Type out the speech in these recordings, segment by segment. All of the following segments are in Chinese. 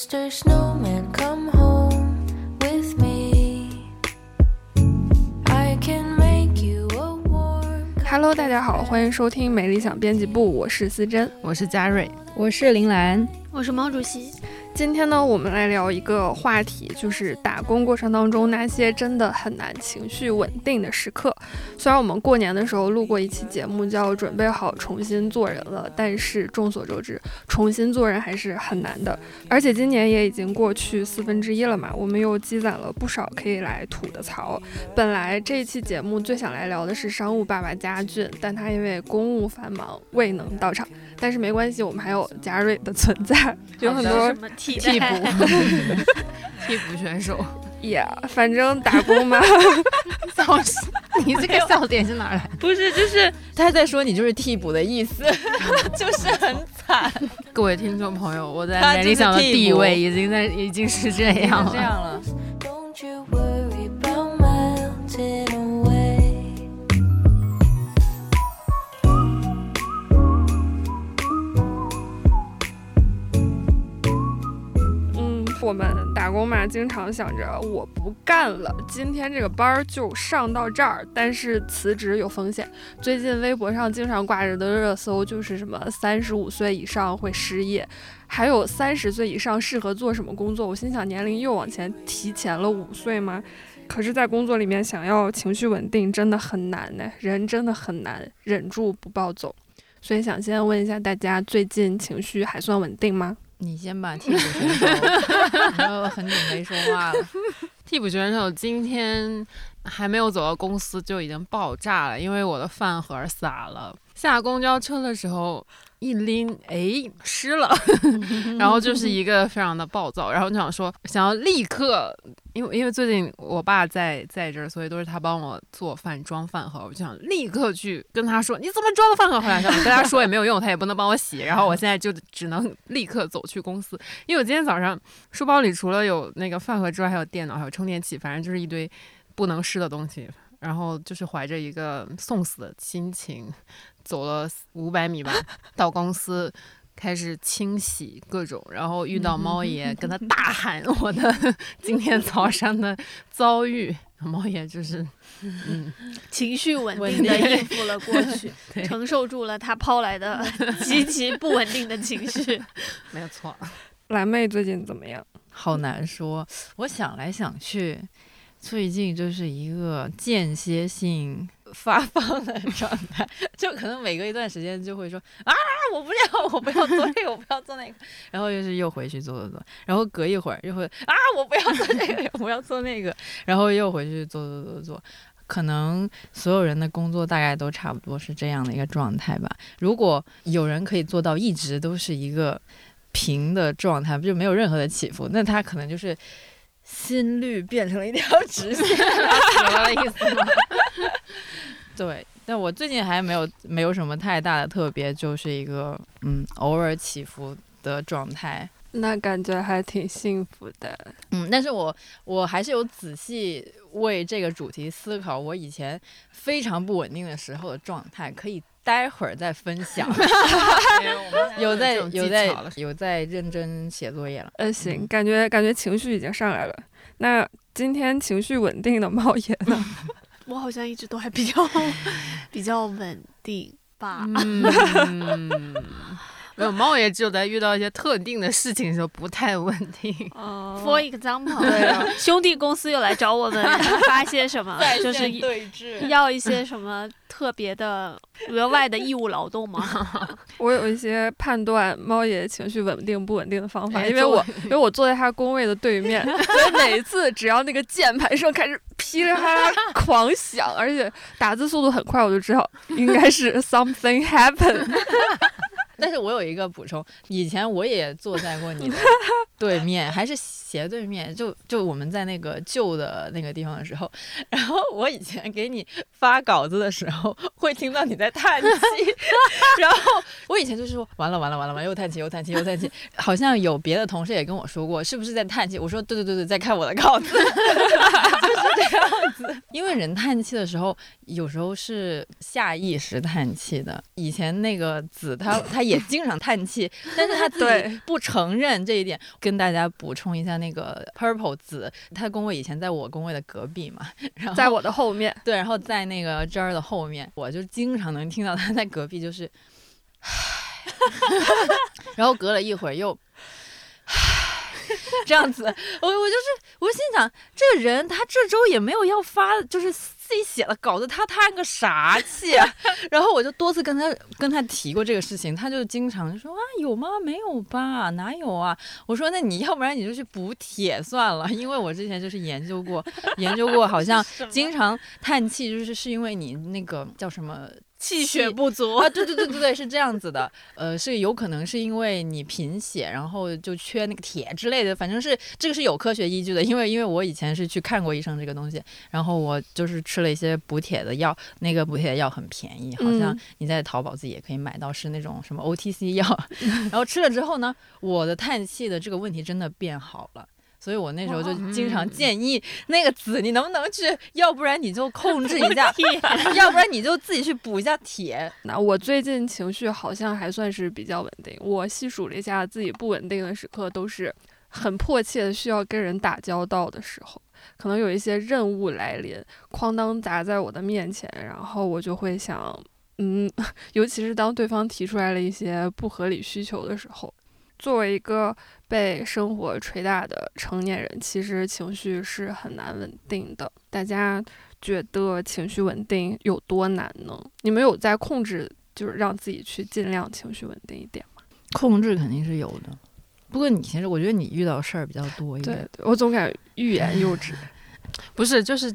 Mr. Snowman, come home with me. I can make you a warm. Hello，大家好，欢迎收听美理想编辑部，我是思珍。我是嘉瑞，我是林兰，我是毛主席。今天呢，我们来聊一个话题，就是打工过程当中那些真的很难情绪稳定的时刻。虽然我们过年的时候录过一期节目，叫“准备好重新做人了”，但是众所周知，重新做人还是很难的。而且今年也已经过去四分之一了嘛，我们又积攒了不少可以来吐的槽。本来这一期节目最想来聊的是商务爸爸家俊，但他因为公务繁忙未能到场。但是没关系，我们还有嘉瑞的存在，有很多替替补？替补选手。呀反正打工嘛，笑死！你这个笑点是哪儿来？不是，就是他在说你就是替补的意思，就是很惨，各位听众朋友，我在他就是美理想的地位已经在已经是这样了。这样了。我们打工嘛，经常想着我不干了，今天这个班儿就上到这儿。但是辞职有风险，最近微博上经常挂着的热搜就是什么三十五岁以上会失业，还有三十岁以上适合做什么工作。我心想，年龄又往前提前了五岁吗？可是，在工作里面想要情绪稳定真的很难呢，人真的很难忍住不暴走。所以想先问一下大家，最近情绪还算稳定吗？你先把替补选手，然后很久没说话了。替补选手今天还没有走到公司就已经爆炸了，因为我的饭盒洒了。下公交车的时候一拎，哎，湿了，然后就是一个非常的暴躁，然后就想说想要立刻，因为因为最近我爸在在这儿，所以都是他帮我做饭装饭盒，我就想立刻去跟他说你怎么装的饭盒回来？跟他说也没有用，他也不能帮我洗，然后我现在就只能立刻走去公司，因为我今天早上书包里除了有那个饭盒之外，还有电脑，还有充电器，反正就是一堆不能湿的东西。然后就是怀着一个送死的心情，走了五百米吧，到公司开始清洗各种，然后遇到猫爷，跟他大喊我的 今天早上的遭遇。猫爷就是，嗯，情绪稳定的应付了过去，承受住了他抛来的 极其不稳定的情绪。没有错。蓝妹最近怎么样？好难说，我想来想去，最近就是一个间歇性发放的状态，就可能每隔一段时间就会说啊，我不要，我不要做这个，我不要做那个，然后又是又回去做做做，然后隔一会儿又会啊，我不要做这个，我要做那个，然后又回去做做做做。可能所有人的工作大概都差不多是这样的一个状态吧。如果有人可以做到一直都是一个平的状态，就没有任何的起伏，那他可能就是心率变成了一条直线，死了的意思吗？对，但我最近还没有没有什么太大的特别，就是一个嗯偶尔起伏的状态。那感觉还挺幸福的。嗯，但是我我还是有仔细为这个主题思考，我以前非常不稳定的时候的状态，可以待会儿再分享。有在有在有在认真写作业了。嗯，行，感觉感觉情绪已经上来了。那今天情绪稳定的猫爷呢？我好像一直都还比较 比较稳定吧。嗯，没有猫爷只有在遇到一些特定的事情的时候不太稳定。哦 For example，对啊兄弟公司又来找我们 发些什么，就是对峙要一些什么特别的额外的义务劳动吗？我有一些判断猫爷情绪稳定不稳定的方法，因为我因为我坐在他工位的对面，所以每一次只要那个键盘声开始噼里啪啦狂响，而且打字速度很快，我就知道应该是 something happened。但是我有一个补充，以前我也坐在过你的 对面，还是斜对面，就就我们在那个旧的那个地方的时候，然后我以前给你发稿子的时候，会听到你在叹气，然后我以前就是说完了完了完了完了，又叹气又叹气又叹气，好像有别的同事也跟我说过，是不是在叹气？我说对对对对，在看我的稿子，就是这样子。因为人叹气的时候，有时候是下意识叹气的。以前那个子他他也经常叹气，但是他自己对不承认这一点。跟大家补充一下，那个 Purple 子，他的工位以前在我工位的隔壁嘛，然后在我的后面，对，然后在那个这儿的后面，我就经常能听到他在隔壁就是，然后隔了一会儿又。这样子，我我就是，我心想，这个人他这周也没有要发，就是自己写了稿子，他叹个啥气啊？然后我就多次跟他跟他提过这个事情，他就经常就说啊有吗？没有吧？哪有啊？我说那你要不然你就去补铁算了，因为我之前就是研究过，研究过，好像 经常叹气就是是因为你那个叫什么。气血不足啊，对对对对对，是这样子的，呃，是有可能是因为你贫血，然后就缺那个铁之类的，反正是这个是有科学依据的，因为因为我以前是去看过医生这个东西，然后我就是吃了一些补铁的药，那个补铁的药很便宜，好像嗯你在淘宝自己也可以买到，是那种什么 OTC 药，然后吃了之后呢，我的叹气的这个问题真的变好了。所以我那时候就经常建议那个子，你能不能去？要不然你就控制一下，要不然你就自己去补一下铁。那我最近情绪好像还算是比较稳定。我细数了一下自己不稳定的时刻，都是很迫切的需要跟人打交道的时候，可能有一些任务来临，哐当砸在我的面前，然后我就会想，嗯，尤其是当对方提出来了一些不合理需求的时候，作为一个被生活捶打的成年人，其实情绪是很难稳定的。大家觉得情绪稳定有多难呢？你们有在控制，就是让自己去尽量情绪稳定一点吗？控制肯定是有的，不过你其实我觉得你遇到事儿比较多一对点。对，我总感觉欲言又止。不是，就是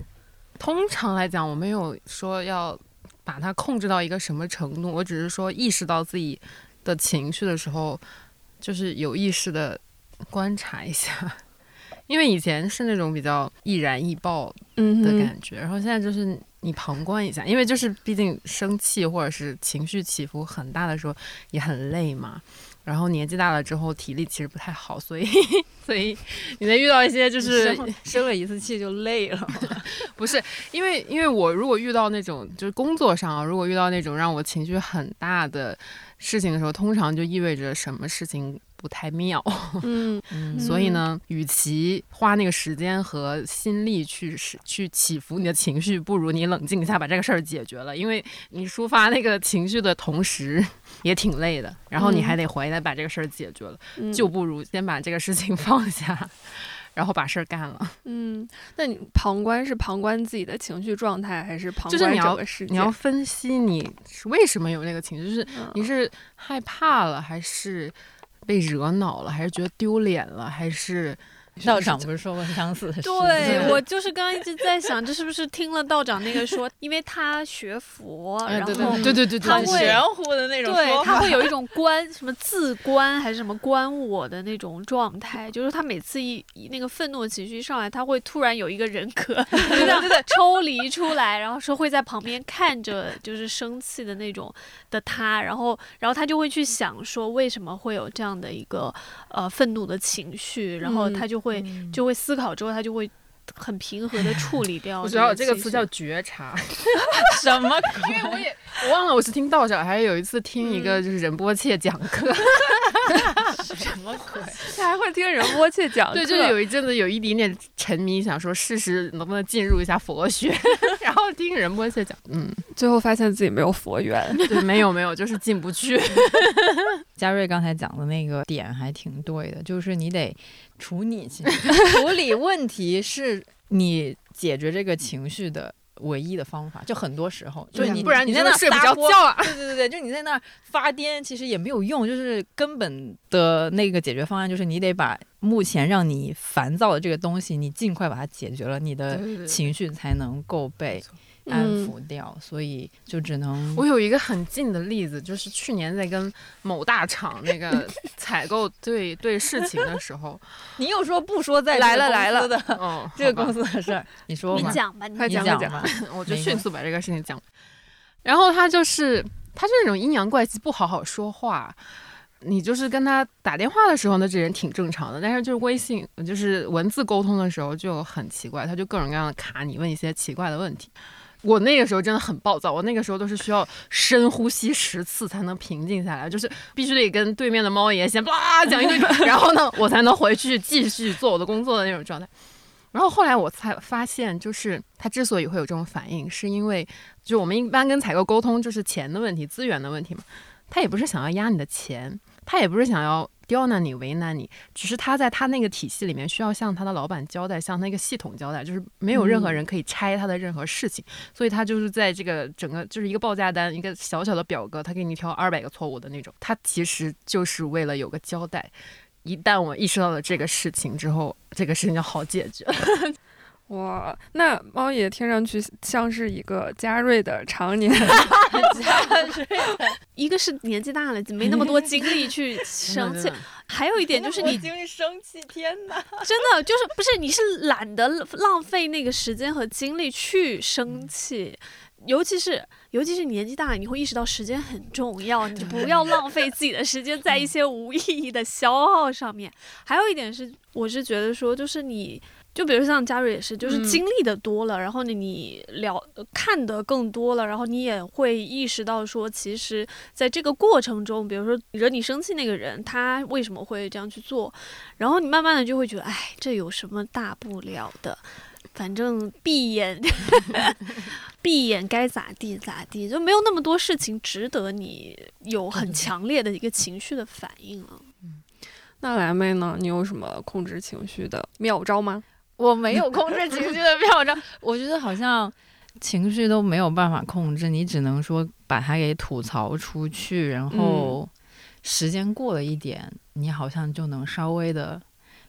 通常来讲，我没有说要把它控制到一个什么程度，我只是说意识到自己的情绪的时候，就是有意识的观察一下。因为以前是那种比较易燃易爆的感觉，然后现在就是你旁观一下，因为就是毕竟生气或者是情绪起伏很大的时候也很累嘛。然后年纪大了之后体力其实不太好，所以 所以你能遇到一些就是生生了一次气就累了，不是因为因为我如果遇到那种就是工作上啊，如果遇到那种让我情绪很大的事情的时候，通常就意味着什么事情不太妙。嗯嗯所以呢，与其花那个时间和心力去是去起伏你的情绪，不如你冷静一下把这个事儿解决了。因为你抒发那个情绪的同时也挺累的，然后你还得回来把这个事儿解决了，嗯就不如先把这个事情 放下，然后把事儿干了。嗯，那你旁观是旁观自己的情绪状态，还是旁观整个世界？你要分析你是为什么有那个情绪，就是嗯你是害怕了，还是被惹恼了，还是觉得丢脸了，还是道长不是说过相似的事？对我就是刚刚一直在想，这是不是听了道长那个说，因为他学佛，然后对对对对对，对他会玄乎的那种对。他会有一种观什么自观还是什么观我的那种状态，就是他每次一一那个愤怒的情绪上来，他会突然有一个人格 就这样抽离出来，然后说会在旁边看着就是生气的那种的他，然后然后他就会去想说为什么会有这样的一个呃愤怒的情绪，然后嗯他就会、就会思考之后，他就会很平和的处理掉。我知道这个词叫觉察，什么因为我也我忘了我是听道长，还是有一次听一个就是仁波切讲课，什么鬼？他还会听仁波切讲课，对，就是有一阵子有一点点沉迷，想说试试能不能进入一下佛学，然后听仁波切讲，嗯，最后发现自己没有佛缘。对，没有没有，就是进不去。嘉瑞刚才讲的那个点还挺对的，就是你得处理情绪 处理问题是你解决这个情绪的唯一的方法。就很多时候，就是你不然你在那就睡不着觉啊。对对对对，就你在那儿发癫，其实也没有用。就是根本的那个解决方案，就是你得把目前让你烦躁的这个东西，你尽快把它解决了，你的情绪才能够被安嗯抚掉。所以就只能我有一个很近的例子，就是去年在跟某大厂那个 采购对对事情的时候，你又说不说在来了来了司的嗯，这个公司的事儿，你说吧，你讲吧，你快讲吧。我就迅速把这个事情讲。然后他就是他是那种阴阳怪气，不好好说话。你就是跟他打电话的时候呢，这人挺正常的，但是就是微信，就是文字沟通的时候就很奇怪，他就各种各样的卡你，问一些奇怪的问题。我那个时候真的很暴躁，我那个时候都是需要深呼吸十次才能平静下来，就是必须得跟对面的猫爷先叭 讲一堆，然后呢，我才能回去继续做我的工作的那种状态。然后后来我才发现，就是他之所以会有这种反应，是因为就我们一般跟采购沟通就是钱的问题、资源的问题嘛。他也不是想要压你的钱，他也不是想要刁难你、为难你，只是他在他那个体系里面需要向他的老板交代，向那个系统交代，就是没有任何人可以拆他的任何事情，所以他就是在这个整个就是一个报价单，一个小小的表格，他给你挑二百个错误的那种，他其实就是为了有个交代。一旦我意识到了这个事情之后，这个事情就好解决。哇，那猫爷听上去像是一个嘉瑞的常年 一个是年纪大了，没那么多精力去 生气，还有一点就是你精力生气，天哪！真的就是不是你是懒得浪费那个时间和精力去生气，尤其是尤其是年纪大了，你会意识到时间很重要，你就不要浪费自己的时间在一些无意义的消耗上面。还有一点是，我是觉得说，就是你。就比如像嘉瑞也是，就是经历的多了，然后呢，你了看的更多了，然后你也会意识到说，其实在这个过程中，比如说惹你生气那个人，他为什么会这样去做，然后你慢慢的就会觉得，哎，这有什么大不了的，反正闭眼 闭眼该咋地咋地，就没有那么多事情值得你有很强烈的一个情绪的反应了。嗯，那蓝妹呢？你有什么控制情绪的妙招吗？我没有控制情绪的妙招，我觉得好像情绪都没有办法控制，你只能说把它给吐槽出去，然后时间过了一点，你好像就能稍微的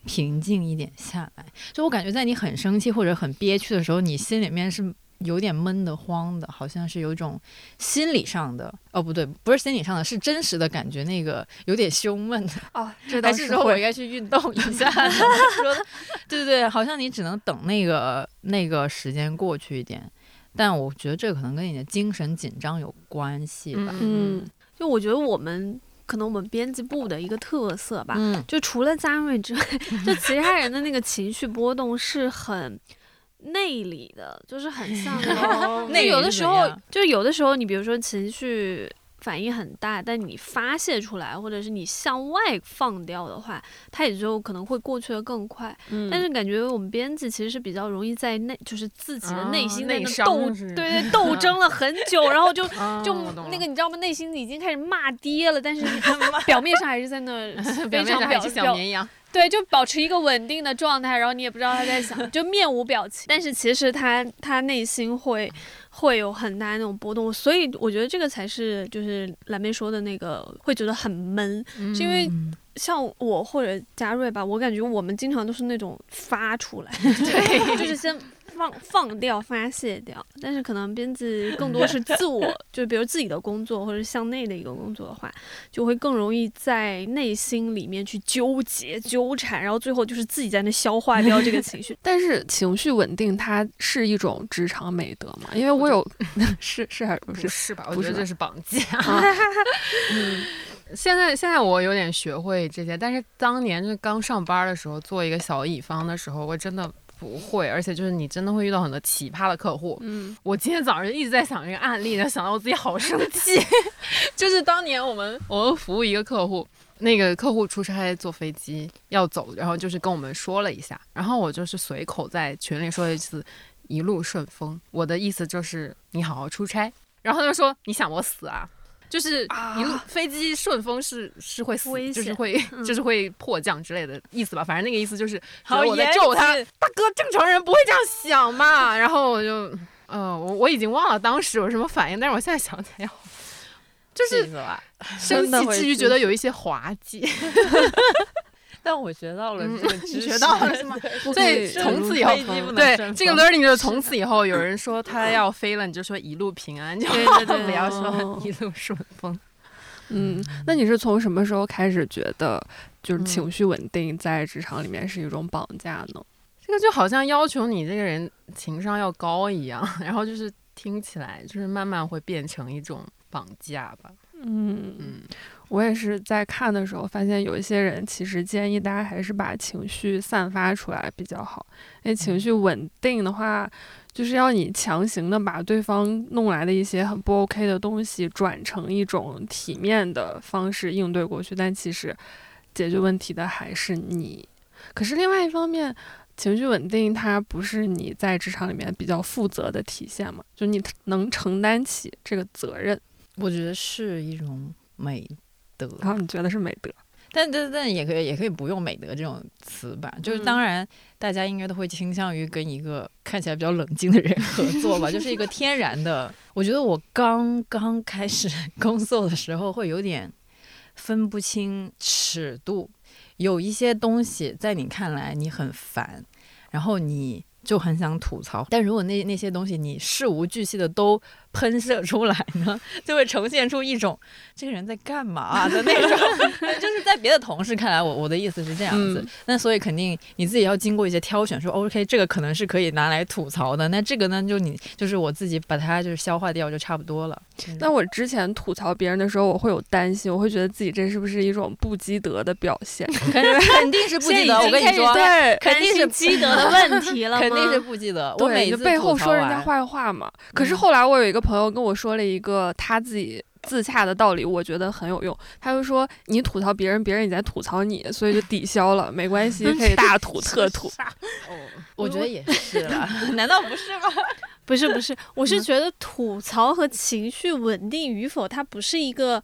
平静一点下来。就我感觉，在你很生气或者很憋屈的时候，你心里面是。有点闷得慌的，好像是有一种心理上的哦，不对，不是心理上的，是真实的感觉，那个有点胸闷的哦。还是说我应该去运动一下？说 对对对，好像你只能等那个那个时间过去一点，但我觉得这可能跟你的精神紧张有关系吧。嗯，就我觉得我们可能我们编辑部的一个特色吧，就除了嘉瑞之外，就其他人的那个情绪波动是很。内里的，就是很像 那有的时候，就有的时候，你比如说情绪反应很大，但你发泄出来，或者是你向外放掉的话，它也就可能会过去的更快。嗯。但是感觉我们编辑其实是比较容易在内，就是自己的内心在那斗，对 对，斗争了很久，然后就 就那个你知道吗？内心已经开始骂爹了，但是表面上还是在那非常表小绵羊。对，就保持一个稳定的状态，然后你也不知道他在想，就面无表情。但是其实他他内心会会有很大那种波动，所以我觉得这个才是就是蓝妹说的那个会觉得很闷，是因为像我或者嘉瑞吧，我感觉我们经常都是那种发出来，对，就是先。放放掉、发泄掉，但是可能编辑更多 是自我，就比如自己的工作或者向内的一个工作的话，就会更容易在内心里面去纠结、纠缠，然后最后就是自己在那消化掉这个情绪。但是情绪稳定，它是一种职场美德嘛？因为我有 是是还是不是是吧？我觉得这是绑架。嗯，现在现在我有点学会这些，但是当年就刚上班的时候，做一个小乙方的时候，我真的。不会，而且就是你真的会遇到很多奇葩的客户。嗯，我今天早上一直在想这个案例，然后想到我自己好生气。就是当年我们我们服务一个客户，那个客户出差坐飞机要走，然后就是跟我们说了一下，然后我就是随口在群里说一次“一路顺风”，我的意思就是你好好出差。然后他就说：“你想我死啊？”就是一路飞机顺风是是会死，就是会就是会迫降之类的意思吧。反正那个意思就是我在救他，大哥，正常人不会这样想嘛。然后我就，呃，我我已经忘了当时有什么反应，但是我现在想起来，就是生气之余觉得有一些滑稽。但我学到了这个 知识，学到了是吗？所以从此以后，对这个 learning 就是从此以后，有人说他要飞了，你就说一路平安，就不要说一路顺风。嗯，那你是从什么时候开始觉得就是情绪稳定在职场里面是一种绑架呢？这个就好像要求你这个人情商要高一样，然后就是听起来就是慢慢会变成一种绑架吧。嗯嗯，我也是在看的时候发现，有一些人其实建议大家还是把情绪散发出来比较好。因为情绪稳定的话，就是要你强行的把对方弄来的一些很不 OK 的东西转成一种体面的方式应对过去，但其实解决问题的还是你。可是另外一方面，情绪稳定它不是你在职场里面比较负责的体现嘛？就你能承担起这个责任，我觉得是一种美德。然后你觉得是美德。但但但也可以也可以不用美德这种词吧，就是当然大家应该都会倾向于跟一个看起来比较冷静的人合作吧，就是一个 天然的。我觉得我刚刚开始工作的时候会有点分不清尺度，有一些东西在你看来你很烦，然后你就很想吐槽，但如果那那些东西你事无巨细的都。喷射出来呢，就会呈现出一种这个人在干嘛 的那种，就是在别的同事看来，我我的意思是这样子。那所以肯定你自己要经过一些挑选，说 OK，这个可能是可以拿来吐槽的。那这个呢，就你就是我自己把它就是消化掉就差不多了。那我之前吐槽别人的时候，我会有担心，我会觉得自己这是不是一种不积德的表现？肯肯定是不积德。我跟你说，对，肯定是积德的问题了，肯定是不积德。我每次背后说人家坏话嘛。可是后来我有一个。朋友跟我说了一个他自己自洽的道理，我觉得很有用。他就说：“你吐槽别人，别人也在吐槽你，所以就抵消了，没关系，可以大吐特吐。”哦，我觉得也是了，难道不是吗？不是不是，我是觉得吐槽和情绪稳定与否，它不是一个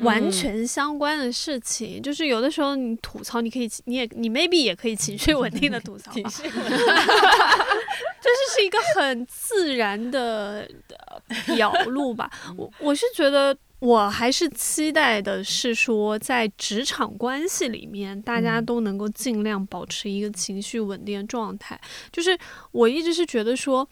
完全相关的事情。就是有的时候你吐槽，你可以，你也你 maybe 也可以情绪稳定的吐槽，就是是一个很自然的表露吧。我我是觉得，我还是期待的是说，在职场关系里面，大家都能够尽量保持一个情绪稳定的状态。就是我一直是觉得说。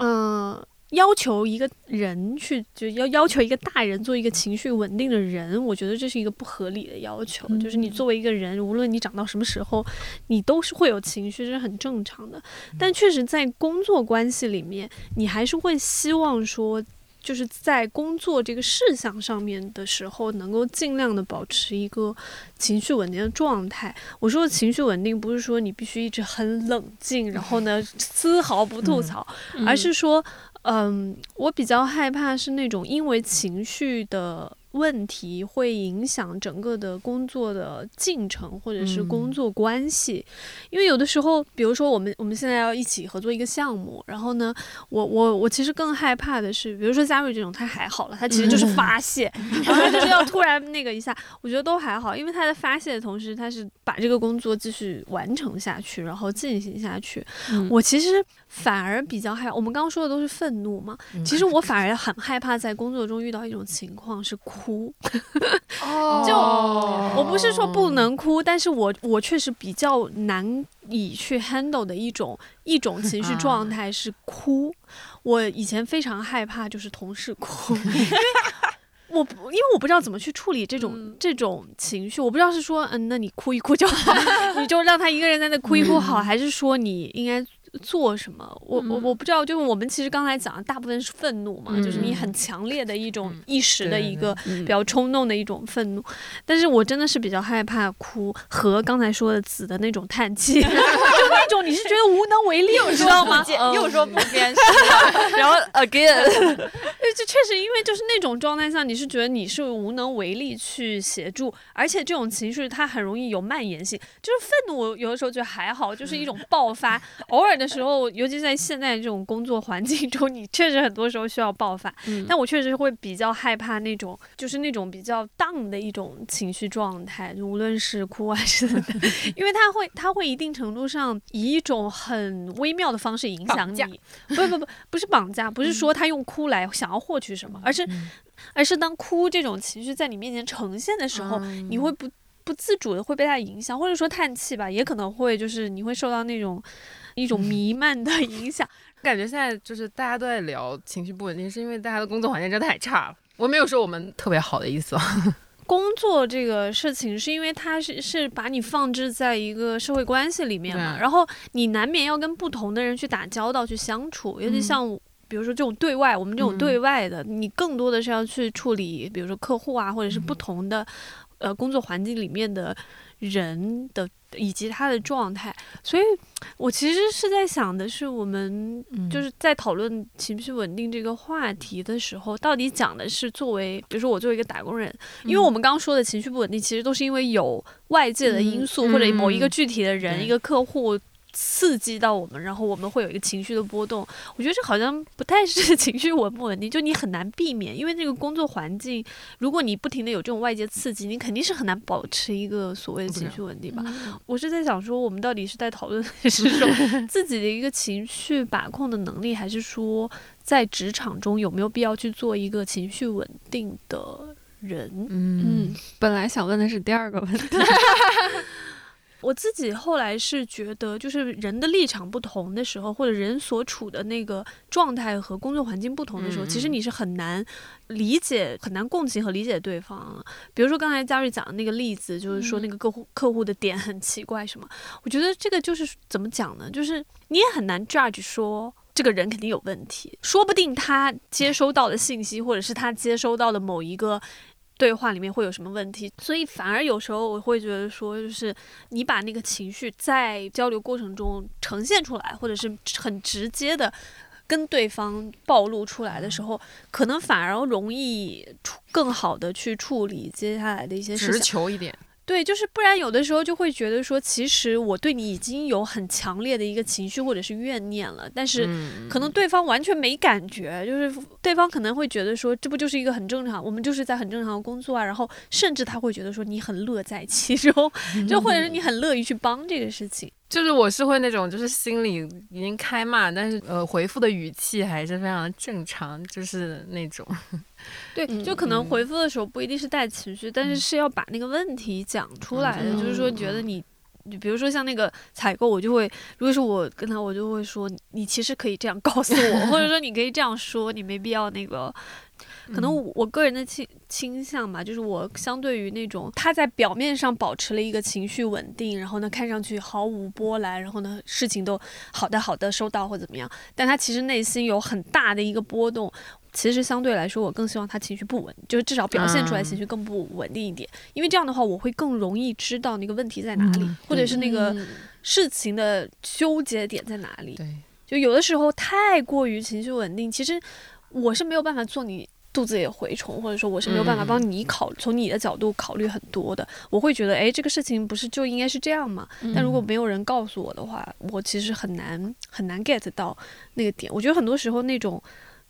嗯，要求一个人去，就要要求一个大人做一个情绪稳定的人，我觉得这是一个不合理的要求。就是你作为一个人，无论你长到什么时候，你都是会有情绪，这是很正常的。但确实，在工作关系里面，你还是会希望说。就是在工作这个事项上面的时候，能够尽量的保持一个情绪稳定的状态。我说的情绪稳定，不是说你必须一直很冷静，然后呢丝毫不吐槽，而是说，嗯，我比较害怕是那种因为情绪的。问题会影响整个的工作的进程，或者是工作关系，因为有的时候，比如说我们我们现在要一起合作一个项目，然后呢，我我我其实更害怕的是，比如说嘉瑞这种，他还好了，他其实就是发泄，然后他就是要突然那个一下，我觉得都还好，因为他在发泄的同时，他是把这个工作继续完成下去，然后进行下去。我其实。反而比较害，我们刚刚说的都是愤怒嘛。其实我反而很害怕在工作中遇到一种情况是哭。哦，就我不是说不能哭，但是我我确实比较难以去 handle 的一种一种情绪状态是哭。我以前非常害怕就是同事哭，因为 我因为我不知道怎么去处理这种这种情绪，我不知道是说嗯，那你哭一哭就好，你就让他一个人在那哭一哭好，还是说你应该。做什么？我我我不知道。就是我们其实刚才讲的大部分是愤怒嘛，就是你很强烈的一种一时的一个比较冲动的一种愤怒。但是我真的是比较害怕哭和刚才说的子的那种叹气，就那种你是觉得无能为力，你知道吗？又说不坚持，然后 again，对，就确实因为就是那种状态下，你是觉得你是无能为力去协助，而且这种情绪它很容易有蔓延性。就是愤怒，有的时候觉得还好，就是一种爆发，偶尔。的时候，尤其在现在这种工作环境中，你确实很多时候需要爆发。但我确实会比较害怕那种，就是那种比较 down 的一种情绪状态，就无论是哭还是，因为它会，它会一定程度上以一种很微妙的方式影响你。不不不，不是绑架，不是说他用哭来想要获取什么，而是，而是当哭这种情绪在你面前呈现的时候，你会不不自主的会被它影响，或者说叹气吧，也可能会就是你会受到那种。一种弥漫的影响，感觉现在就是大家都在聊情绪不稳定，是因为大家的工作环境真的太差了。我没有说我们特别好的意思。工作这个事情是因为它是是把你放置在一个社会关系里面嘛，然后你难免要跟不同的人去打交道、去相处，尤其像。比如说这种对外，我们这种嗯对外的，你更多的是要去处理，比如说客户啊，或者是不嗯同的、呃工作环境里面的人的以及他的状态。所以我其实是在想的是，我们嗯就是在讨论情绪稳定这个话题的时候，到底讲的是作为，比如说我作为一个打工人，因为我们刚刚说的情绪不稳定，其实都是因为有外界的因素、嗯或者某一个嗯具体的人、对一个客户。刺激到我们，然后我们会有一个情绪的波动。我觉得这好像不太是 情绪稳不稳定，就你很难避免，因为这个工作环境，如果你不停的有这种外界刺激，你肯定是很难保持一个所谓的情绪稳定吧。我是在想说，我们到底是在讨论的是说 自己的一个情绪把控的能力，还是说在职场中有没有必要去做一个情绪稳定的人？嗯嗯，本来想问的是第二个问题，我自己后来是觉得，就是人的立场不同的时候，或者人所处的那个状态和工作环境不同的时候，嗯其实你是很难理解、很难共情和理解对方。比如说刚才佳瑞讲的那个例子，就是说那个客户客户的点很奇怪什么，我觉得这个就是怎么讲呢？就是你也很难 judge 说。这个人肯定有问题，说不定他接收到的信息，或者是他接收到的某一个对话里面会有什么问题，所以反而有时候我会觉得说，就是你把那个情绪在交流过程中呈现出来，或者是很直接的跟对方暴露出来的时候，可能反而容易处更好的去处理接下来的一些事情直情。球一点，对，就是不然有的时候就会觉得说，其实我对你已经有很强烈的一个情绪或者是怨念了，但是嗯可能对方完全没感觉，就是对方可能会觉得说，这不就是一个很正常，我们就是在很正常的工作啊，然后甚至他会觉得说你很乐在其中，就或者是你很乐于去帮这个事情。就是我是会那种，就是心里已经开骂，但是呃回复的语气还是非常的正常，就是那种，对，嗯就可能嗯。回复的时候不一定是带情绪，但是是要把那个问题讲出来的，嗯就是说觉得你。就比如说像那个采购，我就会，如果是我跟他，我就会说，你其实可以这样告诉我，或者说你可以这样说，你没必要那个可能我我个人的倾倾向吧，就是我相对于那种他在表面上保持了一个情绪稳定，然后呢看上去毫无波澜，然后呢事情都好的好的收到或怎么样，但他其实内心有很大的一个波动。其实相对来说，我更希望他情绪不稳，就是至少表现出来嗯情绪更不稳定一点，因为这样的话，我会更容易知道那个问题在哪里，嗯或者是那个嗯事情的纠结点在哪里。对，就有的时候太过于情绪稳定，其实我是没有办法做你肚子也蛔虫，或者说我是没有办法帮你考、从你的角度考虑很多的。我会觉得，哎，这个事情不是就应该是这样吗？但如果没有人告诉我的话，我其实很难很难 get 到那个点。我觉得很多时候那种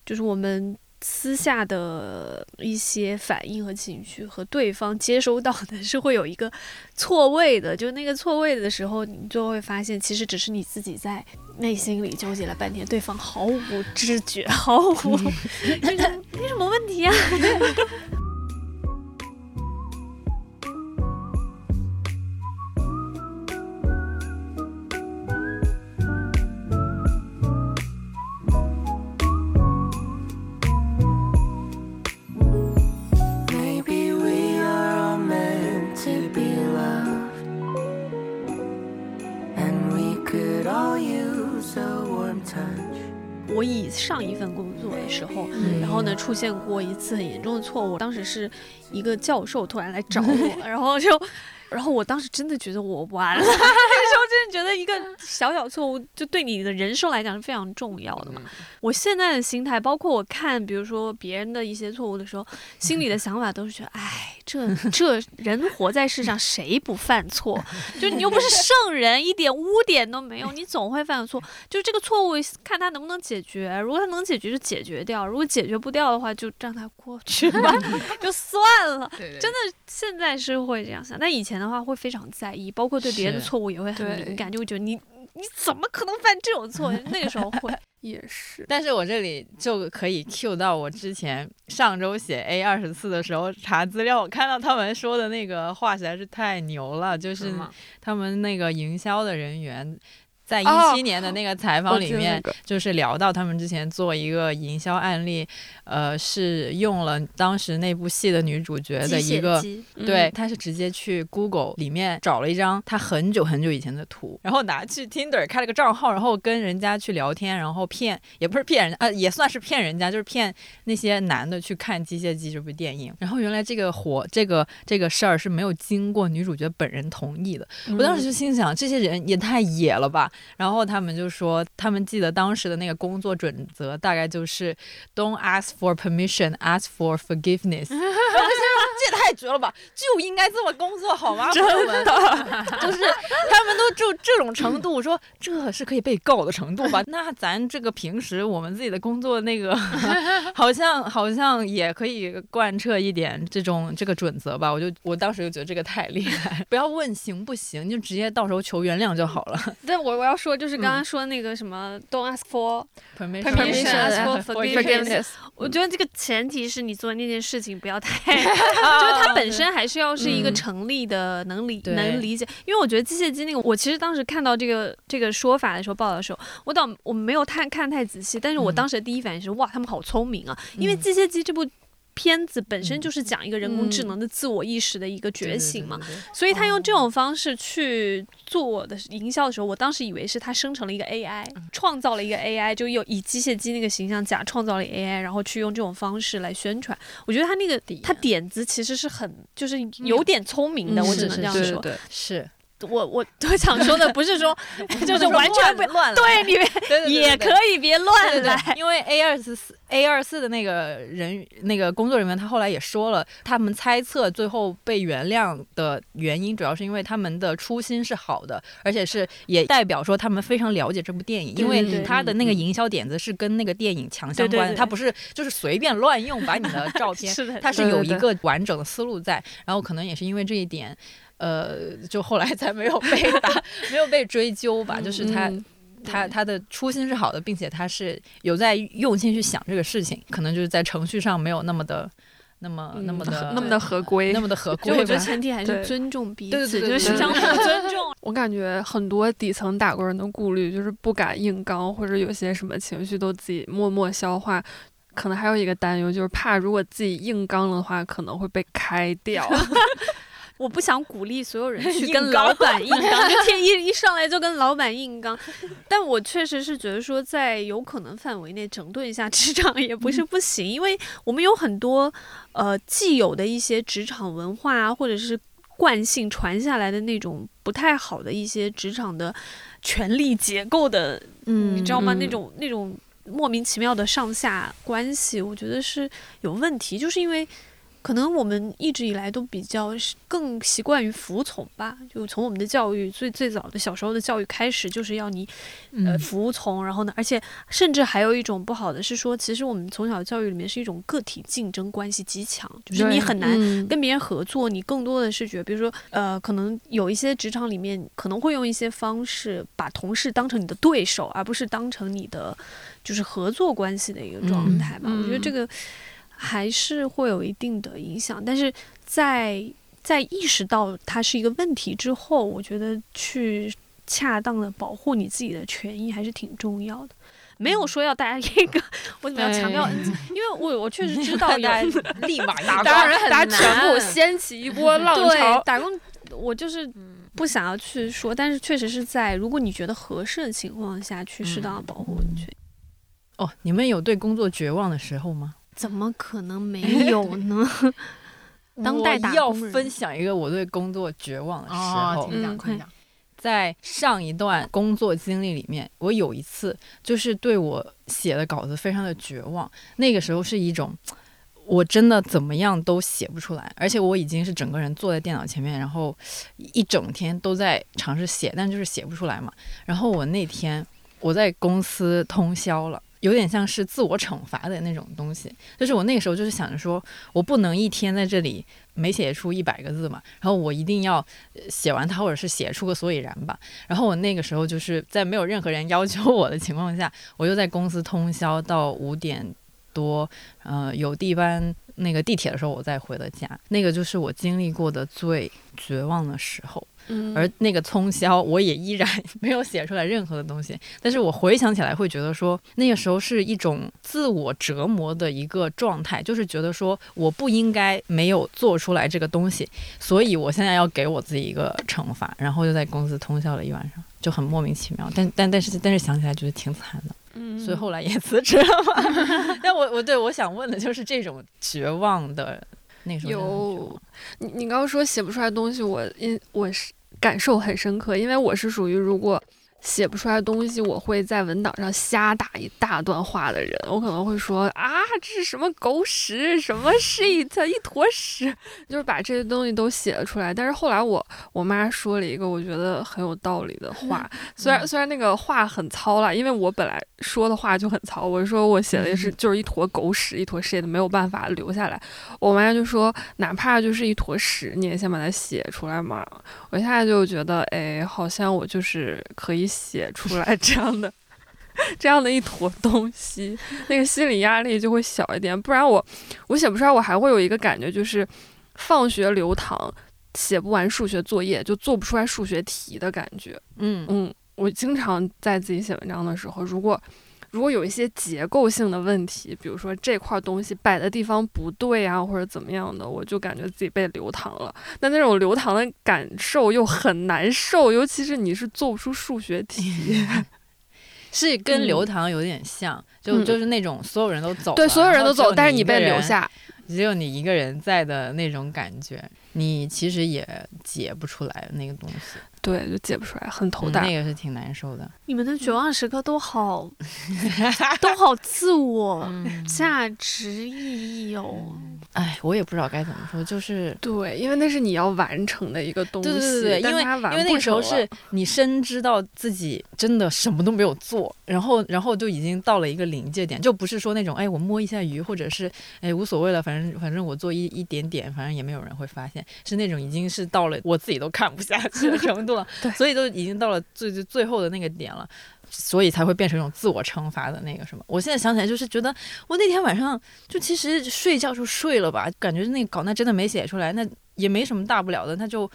就是我们。私下的一些反应和情绪和对方接收到的 是会有一个错位的，就那个错位的时候，你就会发现，其实只是你自己在内心里纠结了半天，对方毫无知觉，毫无 就是没什么问题啊。我以上一份工作的时候，然后呢出现过一次很严重的错误，当时是一个教授突然来找我，然后就。然后我当时真的觉得我完了，那时候真的觉得一个小小错误就对你的人生来讲是非常重要的嘛。我现在的心态，包括我看，比如说别人的一些错误的时候，心里的想法都是觉得，哎，这这人活在世上谁不犯错？就你又不是圣人，一点污点都没有，你总会犯错。就这个错误，看他能不能解决。如果他能解决，就解决掉；如果解决不掉的话，就让他过去吧，就算了。真的，现在是会这样想，但以前的话会非常在意，包括对别人的错误也会很对敏感，就会觉得你你怎么可能犯这种错？那个时候会。也是，但是我这里就可以 cue 到我之前上周写 A 二十四的时候查资料，我看到他们说的那个话实在是太牛了，就是他们那个营销的人员。在一哦七年的那个采访里面就是聊到他们之前做一个营销案例，呃，是用了当时那部戏的女主角的一个。对，她是直接去 Google 里面找了一张她很久很久以前的图，然后拿去 Tinder 开了个账号，然后跟人家去聊天，然后骗，也不是骗人家，呃，也算是骗人家，就是骗那些男的去看《机械姬》这部电影。然后原来这个活，这个这个事儿是没有经过女主角本人同意的。我当时就心想，这些人也太野了吧。然后他们就说，他们记得当时的那个工作准则大概就是 Don't ask for permission, ask for forgiveness。这也太绝了吧，就应该这么工作好吗？朋友们，就是他们都就这种程度，我说这是可以被告的程度吧？那咱这个平时我们自己的工作那个，好像好像也可以贯彻一点这种这个准则吧？我就我当时就觉得这个太厉害，不要问行不行，你就直接到时候求原谅就好了。但我我要说，就是刚刚说那个什么、don't ask for，Permission, Permission, ask for forgiveness 我觉得这个前提是你做的那件事情不要太，就是它本身还是要是一个嗯成立的、能理能理解。因为我觉得机械姬那个，我其实当时看到这个这个说法的时候，报道的时候，我倒我没有太看太仔细，但是我嗯当时的第一反应是，哇，他们好聪明啊！因为嗯机械姬这部。片子本身嗯。就是讲一个人工智嗯。能的自我意识的一个觉醒嘛，所以他用这种方式去做我的营销的时候，我当时以为是他生成了一个 AI，创造了一个 AI，就有以机械姬那个形象假创造了 AI，然后去用这种方式来宣传。我觉得他那个他点子其实是很就是有点聪明的，嗯我只能这样说。是，我我我想说的不是说 就是完全不乱对，你们对对对也可以别乱对对来。因为 A 二四四 A 二四的那个人那个工作人员，他后来也说了，他们猜测最后被原谅的原因，主要是因为他们的初心是好的，而且是也代表说他们非常了解这部电影，因为他的那个营销点子是跟那个电影强相关他不是就是随便乱用把你的照 片，是的，他是有一个完整的思路在，然后可能也是因为这一点。呃，就后来才没有被打，没有被追究吧。就是他，嗯他他的初心是好的，并且他是有在用心去想这个事情，可能就是在程序上没有那么的、那么、那么的、那么的合规那。么的合规就我觉得。前提还是尊重彼对对此，对对对就是相互尊重。我感觉很多底层打工人的顾虑就是不敢硬刚，或者有些什么情绪都自己默默消化。可能还有一个担忧，就是怕如果自己硬刚的话，可能会被开掉。我不想鼓励所有人 去跟老板硬刚，就天一 一上来就跟老板硬刚。但我确实是觉得说，在有可能范围内整顿一下职场也不是不行，因为我们有很多呃既有的一些职场文化啊，或者是惯性传下来的那种不太好的一些职场的权力结构的，嗯你知道吗？嗯那种那种莫名其妙的上下关系，我觉得是有问题，就是因为。可能我们一直以来都比较是更习惯于服从吧，就从我们的教育最最早的小时候的教育开始，就是要你呃嗯。服从，然后呢，而且甚至还有一种不好的是说，其实我们从小教育里面是一种个体竞争关系极强，就是你很难嗯。跟别人合作，你更多的是觉得，比如说，呃，可能有一些职场里面可能会用一些方式把同事当成你的对手，而不是当成你的就是合作关系的一个状嗯态吧。我觉得嗯。这个还是会有一定的影响，但是在在意识到它是一个问题之后，我觉得去恰当的保护你自己的权益还是挺重要的。没有说要大家一个，我怎么要强调？因为我我确实知道有大家立马打大光家大家全部掀起一波浪对潮。打工，我就是不想要去说，但是确实是在如果你觉得合适的情况下去适当的保护你的权。哦，你们有对工作绝望的时候吗？怎么可能没有呢？当代打要分享一个我对工作绝望的时候。哦，听讲，嗯听讲。在上一段工作经历里面，我有一次就是对我写的稿子非常的绝望。那个时候是一种，我真的怎么样都写不出来，而且我已经是整个人坐在电脑前面，然后一整天都在尝试写，但就是写不出来嘛。然后我那天我在公司通宵了。有点像是自我惩罚的那种东西，就是我那个时候就是想着说，我不能一天在这里没写出一百个字嘛，然后我一定要写完它，或者是写出个所以然吧。然后我那个时候就是在没有任何人要求我的情况下，我又在公司通宵到五点多，嗯，有地方那个地铁的时候，我再回了家，那个就是我经历过的最绝望的时候。嗯而那个通宵，我也依然 没有写出来任何的东西。但是我回想起来，会觉得说那个时候是一种自我折磨的一个状态，就是觉得说我不应该没有做出来这个东西，所以我现在要给我自己一个惩罚，然后就在公司通宵了一晚上，就很莫名其妙。但但但是但是想起来觉得挺惨的，嗯所以后来也辞职了嘛。但我我对我想问的就是这种绝望的。那个时候真的很绝有你你刚刚说写不出来东西，我因我是感受很深刻，因为我是属于如果写不出来东西，我会在文档上瞎打一大段话的人。我可能会说啊，这是什么狗屎，什么 shit，一坨屎，就是把这些东西都写了出来。但是后来我我妈说了一个我觉得很有道理的话，虽然虽然那个话很糙了，因为我本来说的话就很糙，我说我写的是就是一坨狗屎，一坨 shit，没有办法留下来。我妈就说，哪怕就是一坨屎，你也先把它写出来嘛。我现在就觉得，哎，好像我就是可以写出来这样的。这样的一坨东西，那个心理压力就会小一点。不然我我写不出来，我还会有一个感觉，就是放学留堂，写不完数学作业，就做不出来数学题的感觉。嗯嗯，我经常在自己写文章的时候，如果如果有一些结构性的问题，比如说这块东西摆的地方不对啊，或者怎么样的，我就感觉自己被留堂了。那那种留堂的感受又很难受，尤其是你是做不出数学题，是跟嗯流堂有点像，就嗯就是那种所有人都走了，对，所有人都走，但是你你被留，下。只有你一个人在的那种感觉，你其实也解不出来那个东西，对，就解不出来，很头大。嗯那个是挺难受的。你们的绝望时刻都好，都好自我嗯价值意义哦。哎，我也不知道该怎么说，就是。对，因为那是你要完成的一个东西，对对对对，因为那个时候是你深知道自己真的什么都没有做，然后然后就已经到了一个临界点，就不是说那种哎我摸一下鱼，或者是哎无所谓了，反正反正我做一一点点，反正也没有人会发现，是那种已经是到了我自己都看不下去的 程度了，对所以都已经到了最最最后的那个点了。所以才会变成一种自我惩罚的那个什么。我现在想起来，就是觉得我那天晚上就其实睡觉就睡了吧，感觉那个稿那真的没写出来，那也没什么大不了的，那就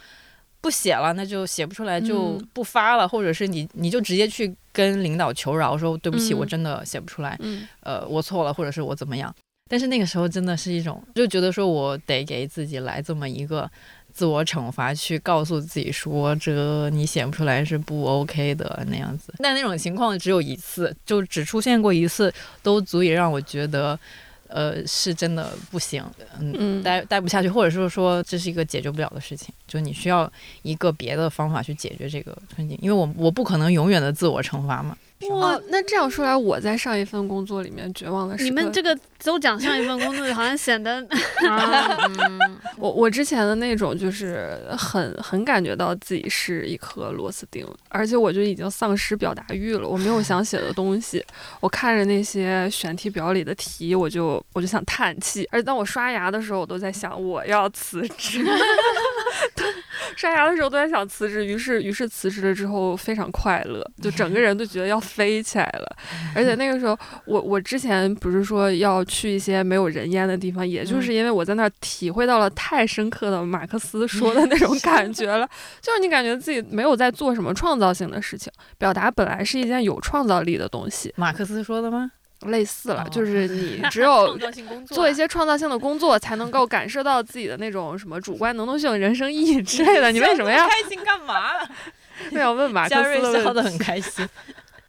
不写了，那就写不出来就嗯不发了，或者是你你就直接去跟领导求饶，说对不起，嗯我真的写不出来，嗯，呃，我错了，或者是我怎么样。但是那个时候真的是一种，就觉得说我得给自己来这么一个自我惩罚，去告诉自己说这你写不出来是不 OK 的那样子。但那种情况只有一次，就只出现过一次，都足以让我觉得，呃，是真的不行，嗯，嗯待待不下去，或者是说这是一个解决不了的事情，就你需要一个别的方法去解决这个困境，因为我我不可能永远的自我惩罚嘛。哦，那这样说来，我在上一份工作里面绝望的时刻，你们这个都讲上一份工作，好像显得嗯 我我之前的那种就是很很感觉到自己是一颗螺丝钉，而且我就已经丧失表达欲了，我没有想写的东西。我看着那些选题表里的题，我就我就想叹气。而当我刷牙的时候，我都在想我要辞职。对，刷牙的时候都在想辞职，于是于是辞职了之后非常快乐，就整个人都觉得要飞起来了。而且那个时候，我我之前不是说要去一些没有人烟的地方，也就是因为我在那儿体会到了太深刻的马克思说的那种 感觉了，就是你感觉自己没有在做什么创造性的事情，表达本来是一件有创造力的东西，马克思说的吗？类似了，哦就是你 只有做一些创造性的工作，才能够感受到自己的那种什么主观能动性、人生意义之类的。你为什么要开心干嘛？那要问马克嘉瑞思的笑得？很开心。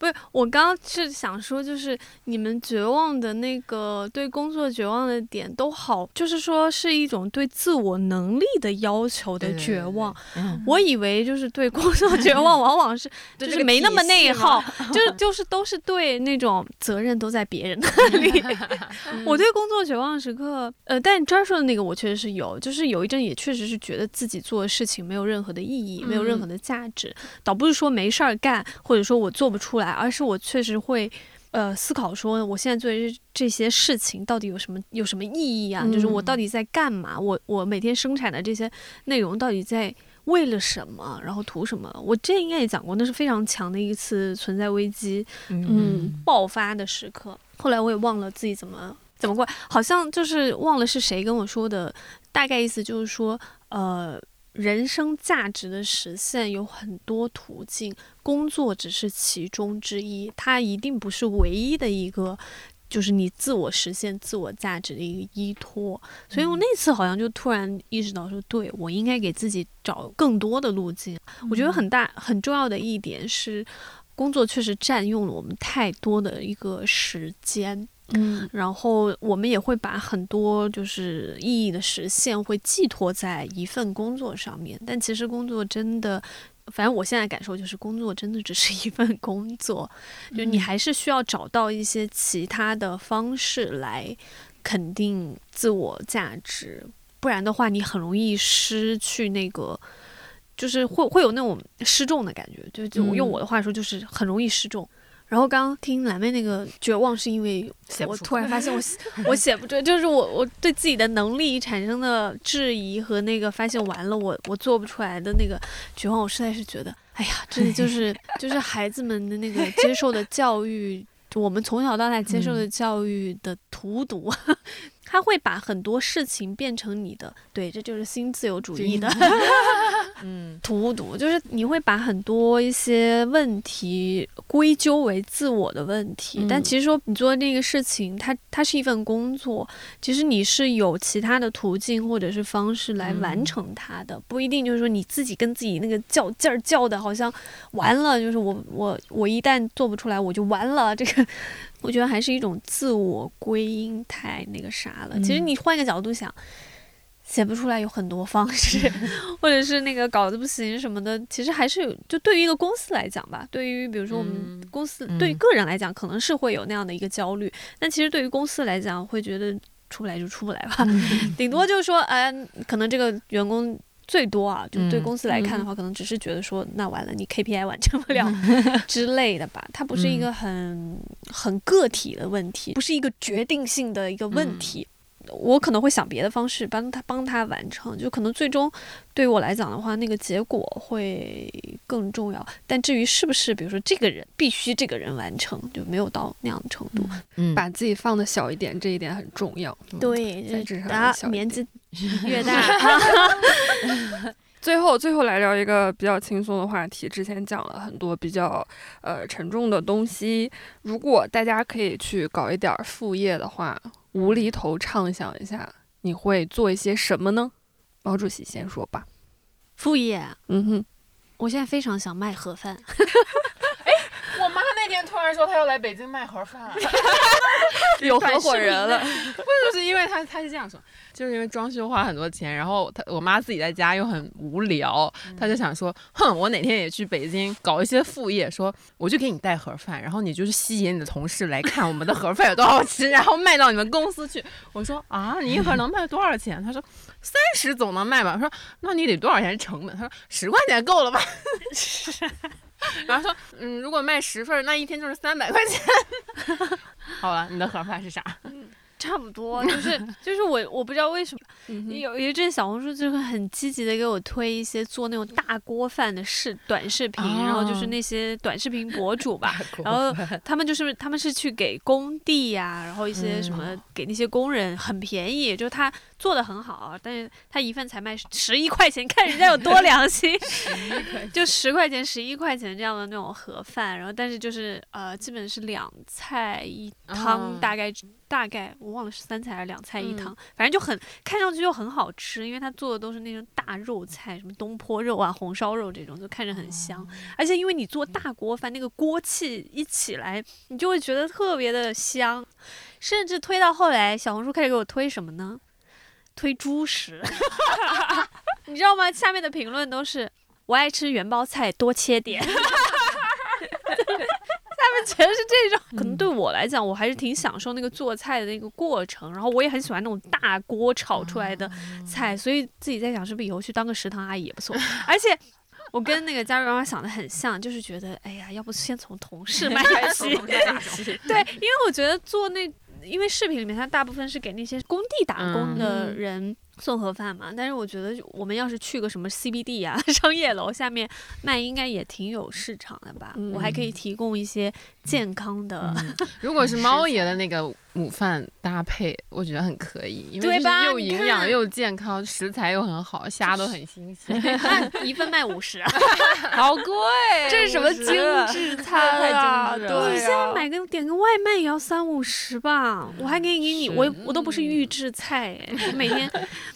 不是，我刚刚是想说，就是你们绝望的那个对工作绝望的点都好，就是说是一种对自我能力的要求的绝望。嗯，我以为就是对工作绝望，往往是就是没那么内耗，就是就是都是对那种责任都在别人那里。我对工作绝望时刻，呃，但专说的那个我确实是有，就是有一阵也确实是觉得自己做的事情没有任何的意义，没有任何的价值，倒不是说没事儿干，或者说我做不出来，而是我确实会。呃，思考说我现在做的这这些事情到底有什么有什么意义啊？就是我嗯到底在干嘛？我我每天生产的这些内容到底在为了什么？然后图什么？我之前应该也讲过，那是非常强的一次存在危机嗯爆发的时刻。后来我也忘了自己怎么怎么过？好像就是忘了是谁跟我说的，大概意思就是说，呃，人生价值的实现有很多途径，工作只是其中之一，它一定不是唯一的一个。就是你自我实现自我价值的一个依托，所以我那次好像就突然意识到说，对我应该给自己找更多的路径。我觉得很大很重要的一点是，工作确实占用了我们太多的一个时间，嗯然后我们也会把很多就是意义的实现会寄托在一份工作上面，但其实工作真的。反正我现在感受就是，工作真的只是一份工作，就你还是需要找到一些其他的方式来肯定自我价值，不然的话，你很容易失去那个，就是会会有那种失重的感觉。就就用我的话说，就是很容易失重。然后刚刚听蓝妹那个绝望，是因为我突然发现我写 我写不出，就是我我对自己的能力产生的质疑和那个发现完了我我做不出来的那个绝望，我实在是觉得，哎呀，真的就是 就是孩子们的那个接受的教育，我们从小到大接受的教育的荼毒，他会把很多事情变成你的，对，这就是新自由主义的 嗯荼毒，就是你会把很多一些问题归咎为自我的问题，嗯。但其实说你做的那个事情，它它是一份工作，其实你是有其他的途径或者是方式来完成它的，不一定就是说你自己跟自己那个较劲儿较的，好像完了，就是我我我一旦做不出来我就完了，这个我觉得还是一种自我归因太那个啥了。其实你换个角度想。写不出来有很多方式，或者是那个稿子不行什么的，其实还是有。就对于一个公司来讲吧，对于比如说我们嗯公司，嗯对于个人来讲，可能是会有那样的一个焦虑，但其实对于公司来讲，会觉得出不来就出不来吧，顶多就是说，呃，可能这个员工。最多啊，就对嗯公司来看的话，可能只是觉得说，那完了，你 KPI 完成不了 之类的吧。它不是一个很很个体的问题，不是一个决定性的一个问题。我可能会想别的方式帮他帮他完成，就可能最终对于我来讲的话，那个结果会更重要。但至于是不是，比如说这个人必须这个人完成，就没有到那样的程度。嗯，把自己放的小一点，这一点很重要。对，年点纪 越大，最后，最后来聊一个比较轻松的话题。之前讲了很多比较呃沉重的东西，如果大家可以去搞一点儿副业的话，无厘头畅想一下，你会做一些什么呢？毛主席先说吧。副业，嗯哼，我现在非常想卖盒饭。我妈那天突然说她要来北京卖盒饭，有合伙人了。不就是因为她她是这样说，就是因为装修花很多钱，然后她我妈自己在家又很无聊，她就想说，哼，我哪天也去北京搞一些副业，说我就给你带盒饭，然后你就是吸引你的同事来看我们的盒饭有多好吃，然后卖到你们公司去。我说啊，你一盒能卖多少钱？她说 三十总能卖吧。我说那你得多少钱成本？她说十块钱够了吧。然后说，嗯，如果卖十份儿，那一天就是三百块钱。好了，你的盒饭是啥？差不多，就是就是我我不知道为什么嗯有有一阵小红书就会很积极的给我推一些做那种大锅饭的视短视频，然后就是哦那些短视频博主吧，然后他们就是他们是去给工地呀、然后一些什么给那些工人很便宜，就是他做的很好，但是他一份才卖十一块钱，看人家有多良心，就十块钱、十一块钱这样的那种盒饭，然后但是就是呃，基本是两菜一汤，哦大概大概我忘了是三菜还是两菜一嗯汤，反正就很看上去就很好吃，因为他做的都是那种大肉菜，什么东坡肉啊、红烧肉这种，就看着很香。而且因为你做大锅饭，那个锅气一起来，你就会觉得特别的香。甚至推到后来，小红书开始给我推什么呢？推猪食，你知道吗？下面的评论都是我爱吃圆包菜，多切点。下面全是这种，可能对我来讲，我还是挺享受那个做菜的那个过程，然后我也很喜欢那种大锅炒出来的菜，所以自己在想，是不是以后去当个食堂阿姨也不错。而且我跟那个家瑞妈妈想的很像，就是觉得，哎呀，要不先从同事卖起。对，因为我觉得做那，因为视频里面它大部分是给那些工地打工的嗯。人送盒饭嘛，但是我觉得我们要是去个什么 CBD 啊 商业楼下面卖，应该也挺有市场的吧。我还可以提供一些健康的，如果是猫爷的那个午饭搭配，我觉得很可以，因为又营养又健康，食材又很好，虾都很新 鲜。那 一份卖五十啊！好贵，这是什么精致餐啊？对你现在，买个点个外卖也要三五十吧？我还可以给你，我我都不是预制菜每天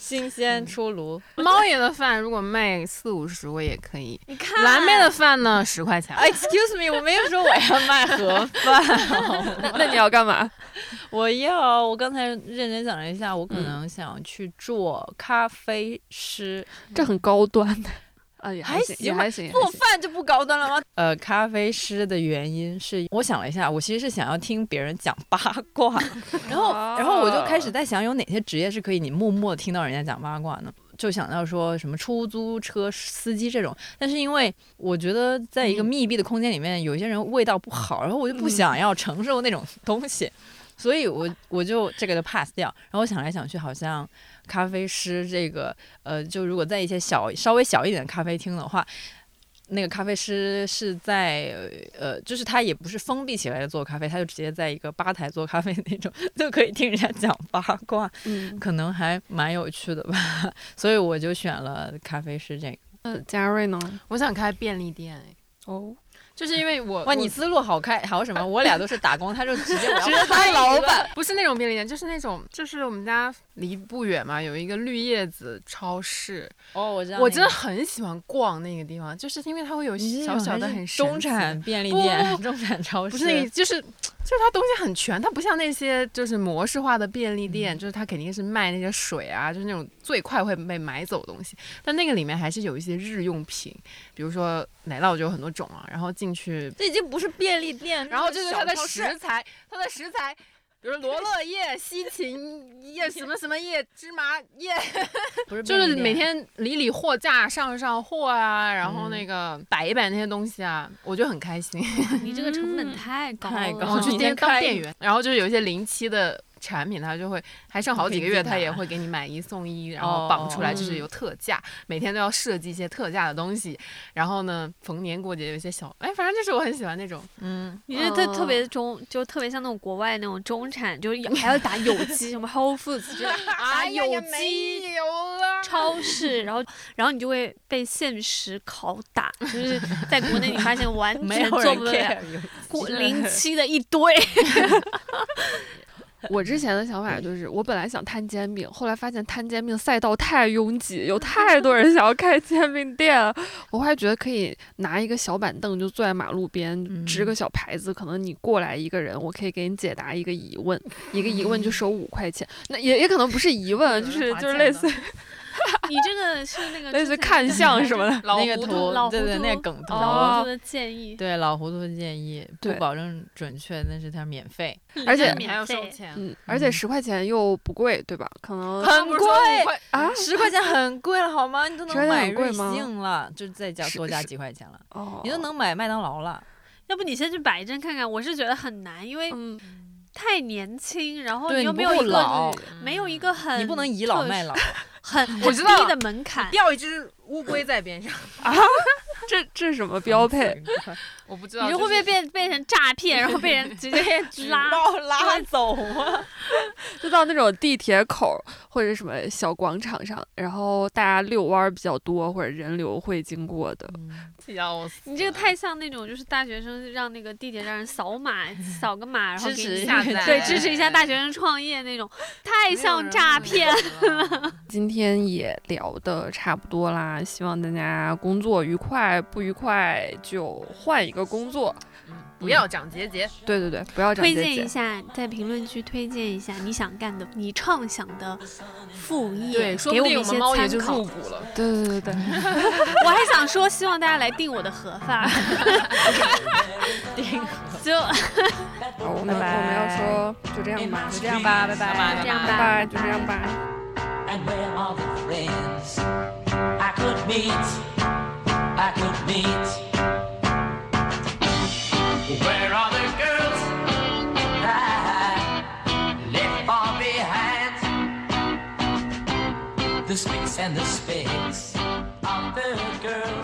新鲜出炉。猫爷的饭如果卖四五十，我也可以。你看蓝妹的饭呢，十块钱。Excuse me，我没有说我要卖盒饭，那 那你要干嘛？我要，我刚才认真想了一下，我可能想去做咖啡师。这很高端的啊，也还行，也还行。做饭就不高端了吗？呃，咖啡师的原因是，我想了一下，我其实是想要听别人讲八卦，然后，然后我就开始在想，有哪些职业是可以你默默地听到人家讲八卦呢？就想到说什么出租车司机这种，但是因为我觉得在一个密闭的空间里面，有一些人味道不好，然后我就不想要承受那种东西，所以我我就这个就 pass 掉。然后我想来想去，好像咖啡师这个，呃，就如果在一些小稍微小一点的咖啡厅的话，那个咖啡师是在呃，就是他也不是封闭起来做咖啡，他就直接在一个吧台做咖啡那种，就可以听人家讲八卦，嗯，可能还蛮有趣的吧。所以我就选了咖啡师这个。呃，嘉瑞呢？我想开便利店，哎，哦，就是因为我哇，你思路好开，好什么？我俩都是打工，他就直接直接当老板。不是那种便利店，就是那种，就是我们家离不远嘛，有一个绿叶子超市，哦，我知道我真的很喜欢逛那个地方，就是因为它会有小小的很神中产便利店、不中产超市，不是那个，就是就是它东西很全，它不像那些就是模式化的便利店，就是它肯定是卖那些水啊，就是那种最快会被买走的东西。但那个里面还是有一些日用品，比如说奶酪就有很多种啊，然后进去，这已经不是便利店，然后就是它的食材，它的食材。比如罗勒叶、西芹叶、什么什么叶、芝麻叶，不是就是每天理理货架、上上货啊，然后嗯那个摆一摆那些东西啊，我就很开心。你这个成本太高了，太高了然后去你店当店员，然后就是有一些临期的产品，它就会还剩好几个月，它也会给你买一送一，然后绑出来哦就是有特价，每天都要设计一些特价的东西。然后呢，逢年过节有一些小，哎，反正就是我很喜欢那种。嗯，你这特哦特别中，就特别像那种国外那种中产，就是还要打有机，什么 Whole Foods 这种打有机。超市，然后然后你就会被现实拷打，就是在国内你发现完 没有人全做不了过零七的一堆，我之前的想法就是，我本来想摊煎饼，后来发现摊煎饼赛道太拥挤，有太多人想要开煎饼店，我还觉得可以拿一个小板凳就坐在马路边，嗯支个小牌子，可能你过来一个人，我可以给你解答一个疑问，一个疑问就收五块钱，那也也可能不是疑问，就是就是类似 你这个是那个类似看相什么的。老那个糊涂图，对对，那个涂梗图，老糊涂的建议，对老糊涂的建议，不保证准确，但是它免费。而且你还要收免费钱，嗯，而且十块钱又不贵，对吧？可能很贵啊，十块钱很贵了好吗？你都10块钱能买瑞很贵吗幸了，就再加多加几块钱了，哦，你都能买麦当劳了。要不你先去摆一阵看看，我是觉得很难，因为嗯，太年轻，然后你又不没有一个老没有一个很你不能倚老卖老，很我知道很低的门槛。钓一只乌龟在边上，这这是什么标配？我不知道。你就会不会变变成诈骗，然后被人直接 拉？拉走啊！就到那种地铁口儿或者什么小广场上，然后大家遛弯儿比较多或者人流会经过的。死？你这个太像那种就是大学生让那个地铁站人扫码，扫个码，然后支持给你下载对支持一下大学生创业那种，太像诈骗了。今天也聊的差不多啦，希望大家工作愉快，不愉快就换一个工作。不要长结节。对对对，不要长推结节。荐一下，在评论区推荐一下你想干的、你畅想的副业，对，说不给我们一些定我们猫也参考就入。股了。对对对对，我还想说，希望大家来订我的盒饭。就 好，我们我们要说就这样吧，就这样吧，拜拜，这样吧，拜拜，就这样吧。And where Where are the girls left behind? The and the specs of the girls